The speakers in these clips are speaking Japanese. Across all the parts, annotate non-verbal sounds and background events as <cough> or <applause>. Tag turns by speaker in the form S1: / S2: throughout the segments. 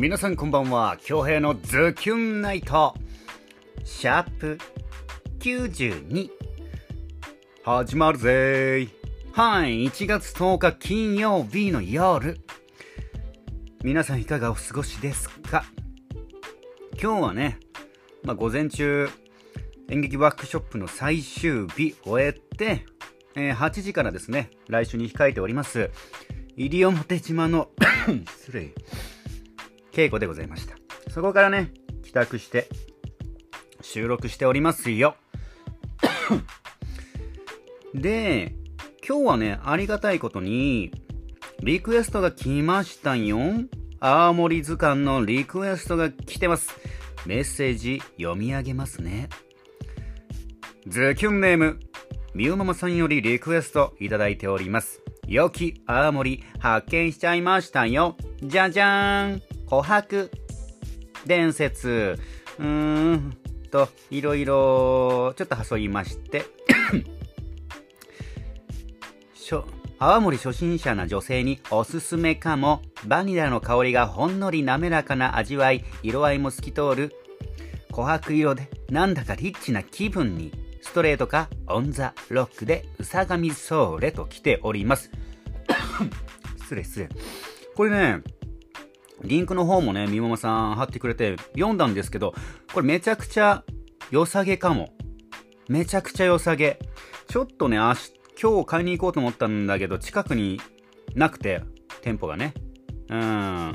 S1: 皆さんこんばんは。京平のズキュンナイト。シャープ92始まるぜー。はい。1月10日金曜日の夜。皆さんいかがお過ごしですか？今日はね、まあ、午前中演劇ワークショップの最終日終えて、えー、8時からですね来週に控えております西表島の <coughs> 失礼。稽古でございました。そこからね、帰宅して収録しておりますよ。<coughs> で、今日はね、ありがたいことに、リクエストが来ましたよ。青森図鑑のリクエストが来てます。メッセージ読み上げますね。ズキュンネーム、みおママさんよりリクエストいただいております。良き青森発見しちゃいましたよ。じゃじゃーん琥珀。伝説、うーんと、いろいろ、ちょっと挟みまして。<coughs> しょ、泡盛初心者な女性におすすめかも、バニラの香りがほんのり滑らかな味わい、色合いも透き通る、琥珀色でなんだかリッチな気分に、ストレートかオンザロックでうさがみソーレと来ております。<coughs> 失礼失礼。これね、リンクの方もね、みももさん貼ってくれて読んだんですけど、これめちゃくちゃ良さげかも。めちゃくちゃ良さげ。ちょっとね、明日、今日買いに行こうと思ったんだけど、近くになくて、店舗がね。うん。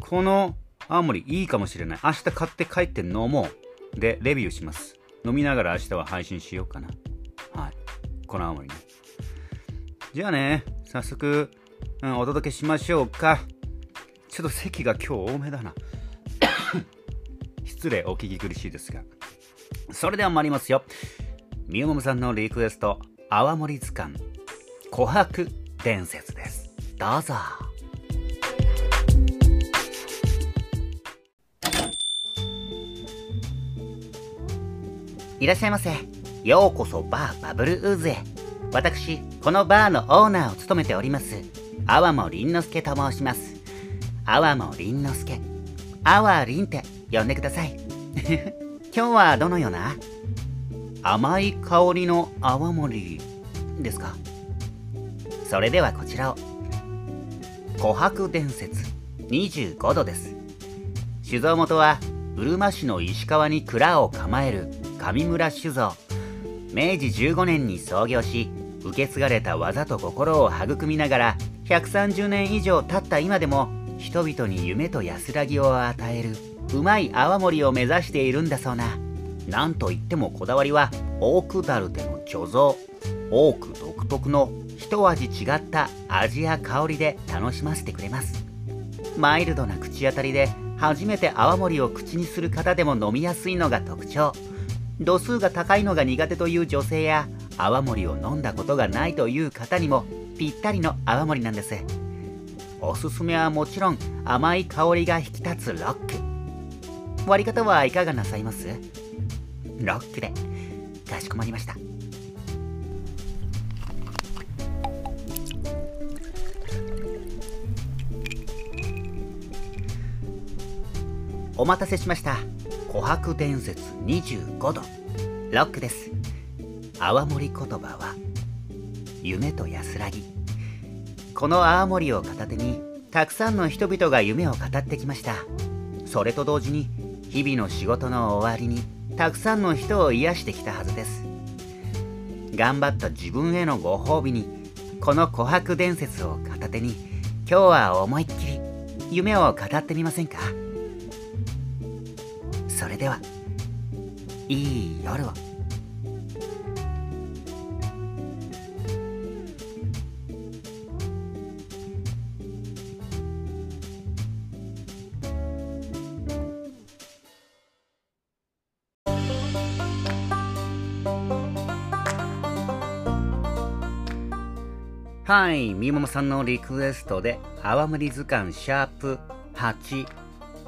S1: この青森いいかもしれない。明日買って帰って飲もう。で、レビューします。飲みながら明日は配信しようかな。はい。この青森ね。じゃあね、早速、うん、お届けしましょうか。ちょっと席が今日多めだな。<coughs> 失礼、お聞き苦しいですが。それでは参りますよ。みゆももさんのリクエスト、泡盛図鑑、琥珀伝説です。どうぞ。いらっしゃいませ。ようこそバーバブルウーズへ。私、このバーのオーナーを務めております、泡盛之助と申します。あわもりんのすけ。あわりんって呼んでください。<laughs> 今日はどのような？甘い香りの泡盛ですか？それではこちらを。琥珀伝説25度です。酒造元はうるま市の石川に蔵を構える上村酒造。明治15年に創業し受け継がれた技と心を育みながら130年以上経った今でも人々に夢と安らぎを与えるうまい泡盛を目指しているんだそうな。なんといってもこだわりはオークダルでの貯蔵オーク独特の一味違った味や香りで楽しませてくれます。マイルドな口当たりで初めて泡盛を口にする方でも飲みやすいのが特徴。度数が高いのが苦手という女性や泡盛を飲んだことがないという方にもぴったりの泡盛なんです。おすすめはもちろん甘い香りが引き立つロック。割り方はいかがなさいます？ロックで。かしこまりました。お待たせしました。琥珀伝説25度。ロックです。泡盛言葉は夢と安らぎ。この青森を片手にたくさんの人々が夢を語ってきました。それと同時に日々の仕事の終わりにたくさんの人を癒してきたはずです。頑張った自分へのご褒美にこの琥珀伝説を片手に今日は思いっきり夢を語ってみませんか？それではいい夜を。はい、みももさんのリクエストで、泡盛図鑑シャープ8、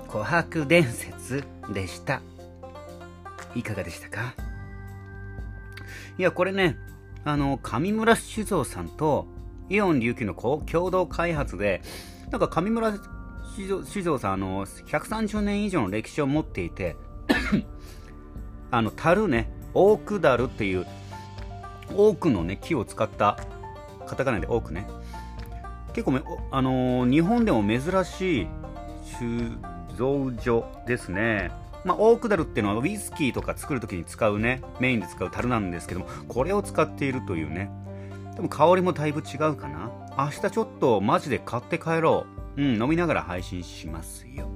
S1: 琥珀伝説でした。いかがでしたか？いや、これね、あの、上村酒造さんとイオン琉球の共同開発で、なんか上村四条さんあの130年以上の歴史を持っていてあの樽ねオークダルっていう多くのね木を使ったカタカナで多くね。結構あのー、日本でも珍しい酒造所ですね。まあ、オークダルっていうのはウイスキーとか作るときに使うねメインで使う樽なんですけどもこれを使っているというね。でも香りもだいぶ違うかな。明日ちょっとマジで買って帰ろう。うん飲みながら配信しますよ。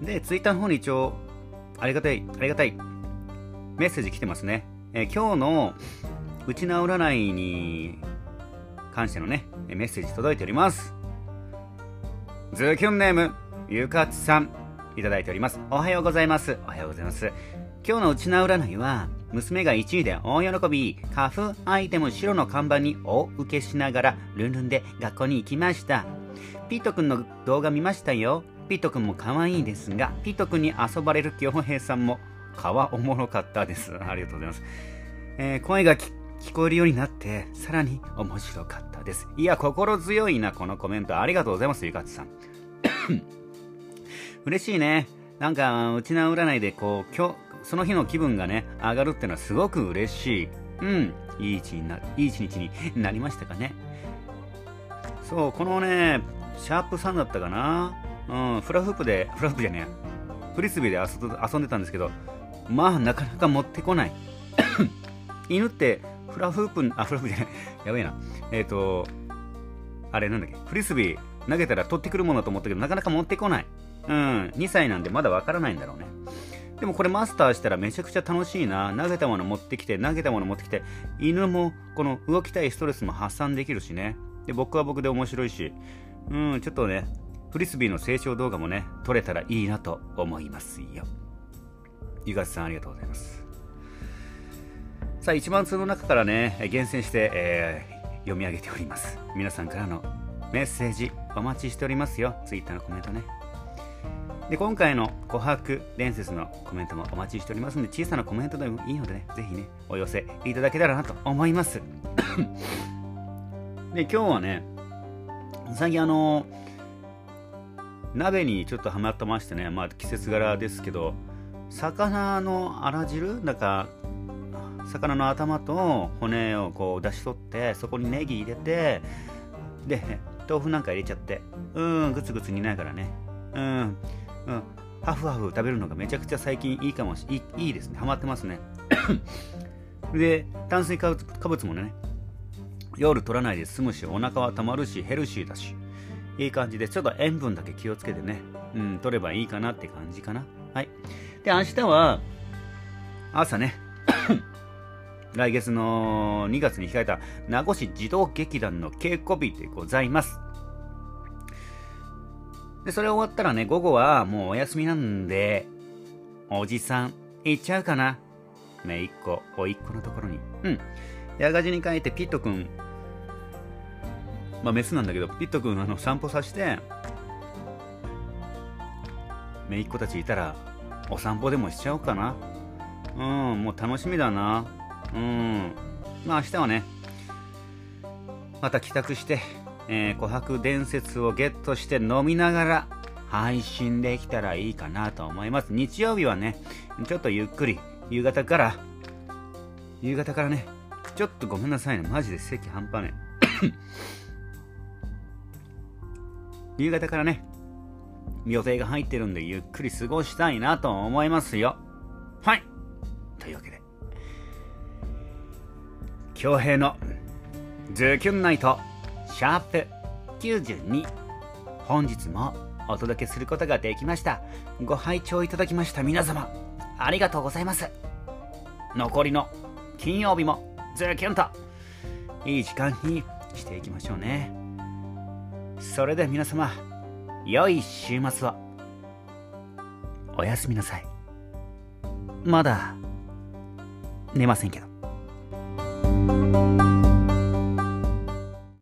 S1: でツイッターの方に一応ありがたいありがたいメッセージ来てますね、えー、今日のうちな占いに関してのねメッセージ届いておりますズキュンネームゆかつさんいただいております。おはようございます。おはようございます。今日のうちな占いは、娘が1位で大喜び、花粉アイテム白の看板に大受けしながら、ルンルンで学校に行きました。ピットくんの動画見ましたよ。ピットくんも可愛いですが、ピットくんに遊ばれる京平さんも、わおもろかったです。ありがとうございます。えー、声が聞こえるようになって、さらに面白かったです。いや、心強いな、このコメント。ありがとうございます、ゆかつさん。<coughs> 嬉しいね。なんか、うちの占いで、こう、今日、その日の気分がね、上がるってのはすごく嬉しい。うん。いい一にな、いい一日になりましたかね。そう、このね、シャープ3だったかな。うん、フラフープで、フラフープじゃねえ。フリスビーで遊んでたんですけど、まあ、なかなか持ってこない。<coughs> 犬って、フラフープ、<laughs> あ、フラフープじゃない。やべえな。えっ、ー、と、あれなんだっけ、フリスビー投げたら取ってくるものだと思ったけど、なかなか持ってこない。うん、2歳なんでまだわからないんだろうね。でもこれマスターしたらめちゃくちゃ楽しいな。投げたもの持ってきて、投げたもの持ってきて、犬もこの動きたいストレスも発散できるしね。で、僕は僕で面白いし、うん、ちょっとね、フリスビーの成長動画もね、撮れたらいいなと思いますよ。ゆがさんありがとうございます。さあ、1万通の中からね、厳選して、えー、読み上げております。皆さんからのメッセージお待ちしておりますよ。Twitter のコメントね。で今回の琥珀伝説のコメントもお待ちしておりますので小さなコメントでもいいのでねぜひねお寄せいただけたらなと思いますで今日はね最近あの鍋にちょっとハマってましてねまあ季節柄ですけど魚のあら汁？なんか魚の頭と骨をこう出し取ってそこにネギ入れてで豆腐なんか入れちゃってうんグツグツ煮ながらね。うんうん、ハフハフ食べるのがめちゃくちゃ最近いいかもしいいいいですね。ハマってますね。<coughs> で炭水化物もね夜取らないで済むしお腹はたまるしヘルシーだし。いい感じでちょっと塩分だけ気をつけてね、うん、取ればいいかなって感じかな。はい。で明日は朝ね来月の2月に控えた名護市児童劇団の稽古日でございますで、それ終わったらね、午後はもうお休みなんで、おじさん、行っちゃうかな。めいっ子、おいっ子のところに。うん。ヤガジに帰ってピットくん、まあメスなんだけど、ピットくんあの散歩させて、めいっ子たちいたら、お散歩でもしちゃおうかな。うん、もう楽しみだな。うん。まあ明日はね、また帰宅して、えー、琥珀伝説をゲットして飲みながら配信できたらいいかなと思います。日曜日はね、ちょっとゆっくり、夕方から、夕方からね、ちょっとごめんなさいね、マジで席半端ね。<coughs> 夕方からね、予定が入ってるんでゆっくり過ごしたいなと思いますよ。はい。京平のズキュンナイトシャープ92本日もお届けすることができました。ご拝聴いただきました。皆様ありがとうございます。残りの金曜日もズキュンと。いい時間にしていきましょうね。それでは皆様良い週末を。おやすみなさい。まだ寝ませんけど。Música